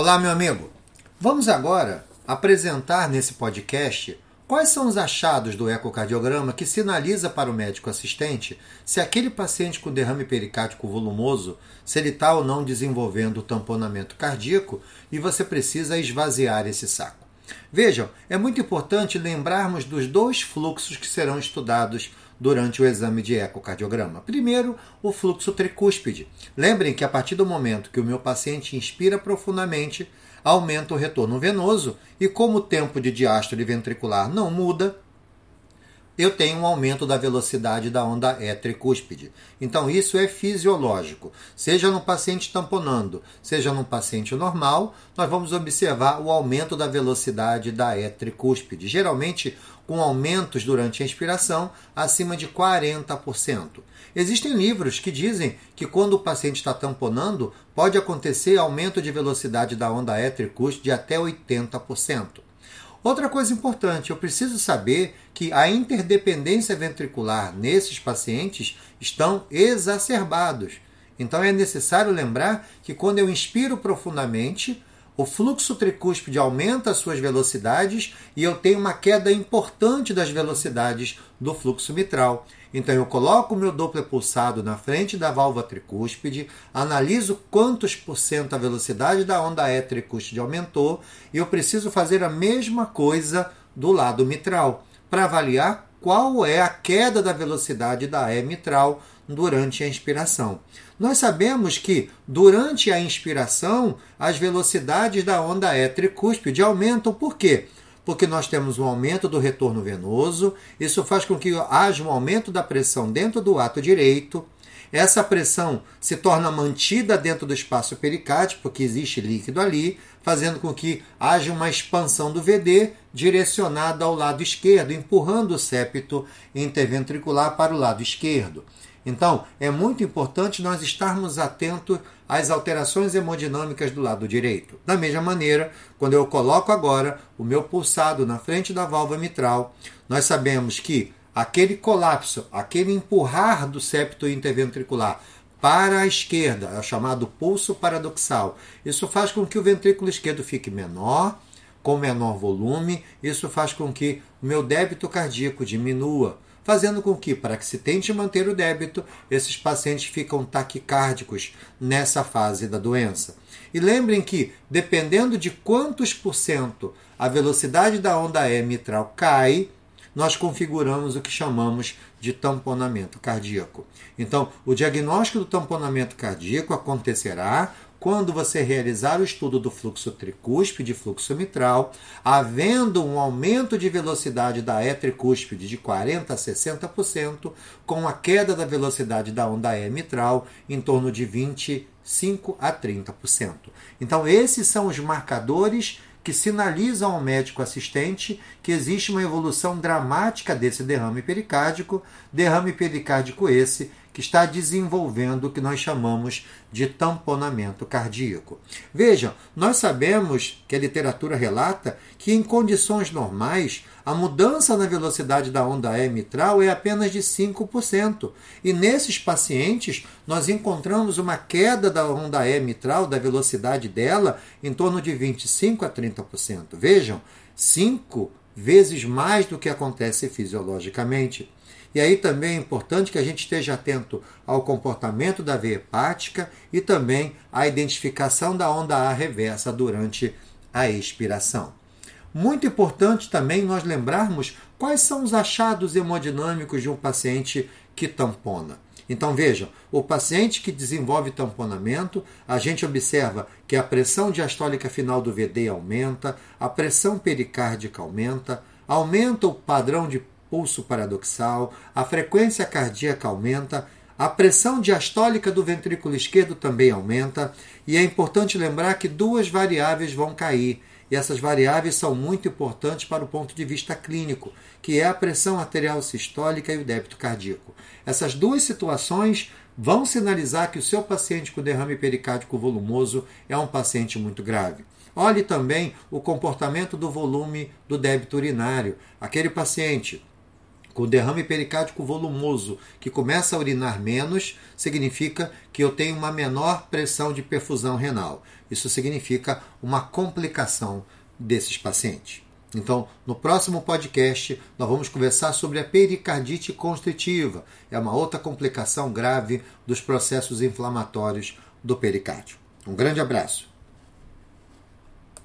Olá, meu amigo. Vamos agora apresentar nesse podcast quais são os achados do ecocardiograma que sinaliza para o médico assistente se aquele paciente com derrame pericárdico volumoso, se ele está ou não desenvolvendo tamponamento cardíaco e você precisa esvaziar esse saco. Vejam, é muito importante lembrarmos dos dois fluxos que serão estudados durante o exame de ecocardiograma. Primeiro, o fluxo tricúspide. Lembrem que a partir do momento que o meu paciente inspira profundamente, aumenta o retorno venoso e como o tempo de diástole ventricular não muda, eu tenho um aumento da velocidade da onda E tricúspide. Então isso é fisiológico. Seja no paciente tamponando, seja no paciente normal, nós vamos observar o aumento da velocidade da E tricúspide, geralmente com aumentos durante a inspiração acima de 40%. Existem livros que dizem que quando o paciente está tamponando, pode acontecer aumento de velocidade da onda E tricúspide de até 80%. Outra coisa importante, eu preciso saber que a interdependência ventricular nesses pacientes estão exacerbados. Então é necessário lembrar que quando eu inspiro profundamente, o fluxo tricúspide aumenta as suas velocidades e eu tenho uma queda importante das velocidades do fluxo mitral. Então eu coloco o meu Doppler pulsado na frente da válvula tricúspide, analiso quantos por cento a velocidade da onda E tricúspide aumentou e eu preciso fazer a mesma coisa do lado mitral para avaliar qual é a queda da velocidade da E mitral durante a inspiração. Nós sabemos que durante a inspiração as velocidades da onda E tricúspide aumentam por quê? porque nós temos um aumento do retorno venoso, isso faz com que haja um aumento da pressão dentro do ato direito. Essa pressão se torna mantida dentro do espaço pericárdico, porque existe líquido ali, fazendo com que haja uma expansão do VD direcionada ao lado esquerdo, empurrando o septo interventricular para o lado esquerdo. Então, é muito importante nós estarmos atentos às alterações hemodinâmicas do lado direito. Da mesma maneira, quando eu coloco agora o meu pulsado na frente da válvula mitral, nós sabemos que aquele colapso, aquele empurrar do septo interventricular para a esquerda, é o chamado pulso paradoxal. Isso faz com que o ventrículo esquerdo fique menor, com menor volume, isso faz com que o meu débito cardíaco diminua fazendo com que, para que se tente manter o débito, esses pacientes ficam taquicárdicos nessa fase da doença. E lembrem que, dependendo de quantos por cento a velocidade da onda E mitral cai, nós configuramos o que chamamos de tamponamento cardíaco. Então, o diagnóstico do tamponamento cardíaco acontecerá quando você realizar o estudo do fluxo tricúspide e fluxo mitral, havendo um aumento de velocidade da E tricúspide de 40% a 60%, com a queda da velocidade da onda E mitral em torno de 25% a 30%. Então, esses são os marcadores que sinalizam ao médico assistente que existe uma evolução dramática desse derrame pericárdico, derrame pericárdico esse que está desenvolvendo o que nós chamamos de tamponamento cardíaco. Vejam, nós sabemos que a literatura relata que em condições normais a mudança na velocidade da onda E mitral é apenas de 5%. E nesses pacientes nós encontramos uma queda da onda E mitral, da velocidade dela, em torno de 25 a 30%. Vejam, 5 vezes mais do que acontece fisiologicamente. E aí também é importante que a gente esteja atento ao comportamento da veia hepática e também à identificação da onda A reversa durante a expiração. Muito importante também nós lembrarmos quais são os achados hemodinâmicos de um paciente que tampona. Então vejam, o paciente que desenvolve tamponamento, a gente observa que a pressão diastólica final do VD aumenta, a pressão pericárdica aumenta, aumenta o padrão de pulso paradoxal, a frequência cardíaca aumenta, a pressão diastólica do ventrículo esquerdo também aumenta, e é importante lembrar que duas variáveis vão cair, e essas variáveis são muito importantes para o ponto de vista clínico, que é a pressão arterial sistólica e o débito cardíaco. Essas duas situações vão sinalizar que o seu paciente com derrame pericárdico volumoso é um paciente muito grave. Olhe também o comportamento do volume do débito urinário. Aquele paciente com derrame pericárdico volumoso, que começa a urinar menos, significa que eu tenho uma menor pressão de perfusão renal. isso significa uma complicação desses pacientes. Então, no próximo podcast, nós vamos conversar sobre a pericardite constritiva. É uma outra complicação grave dos processos inflamatórios do pericárdio. Um grande abraço.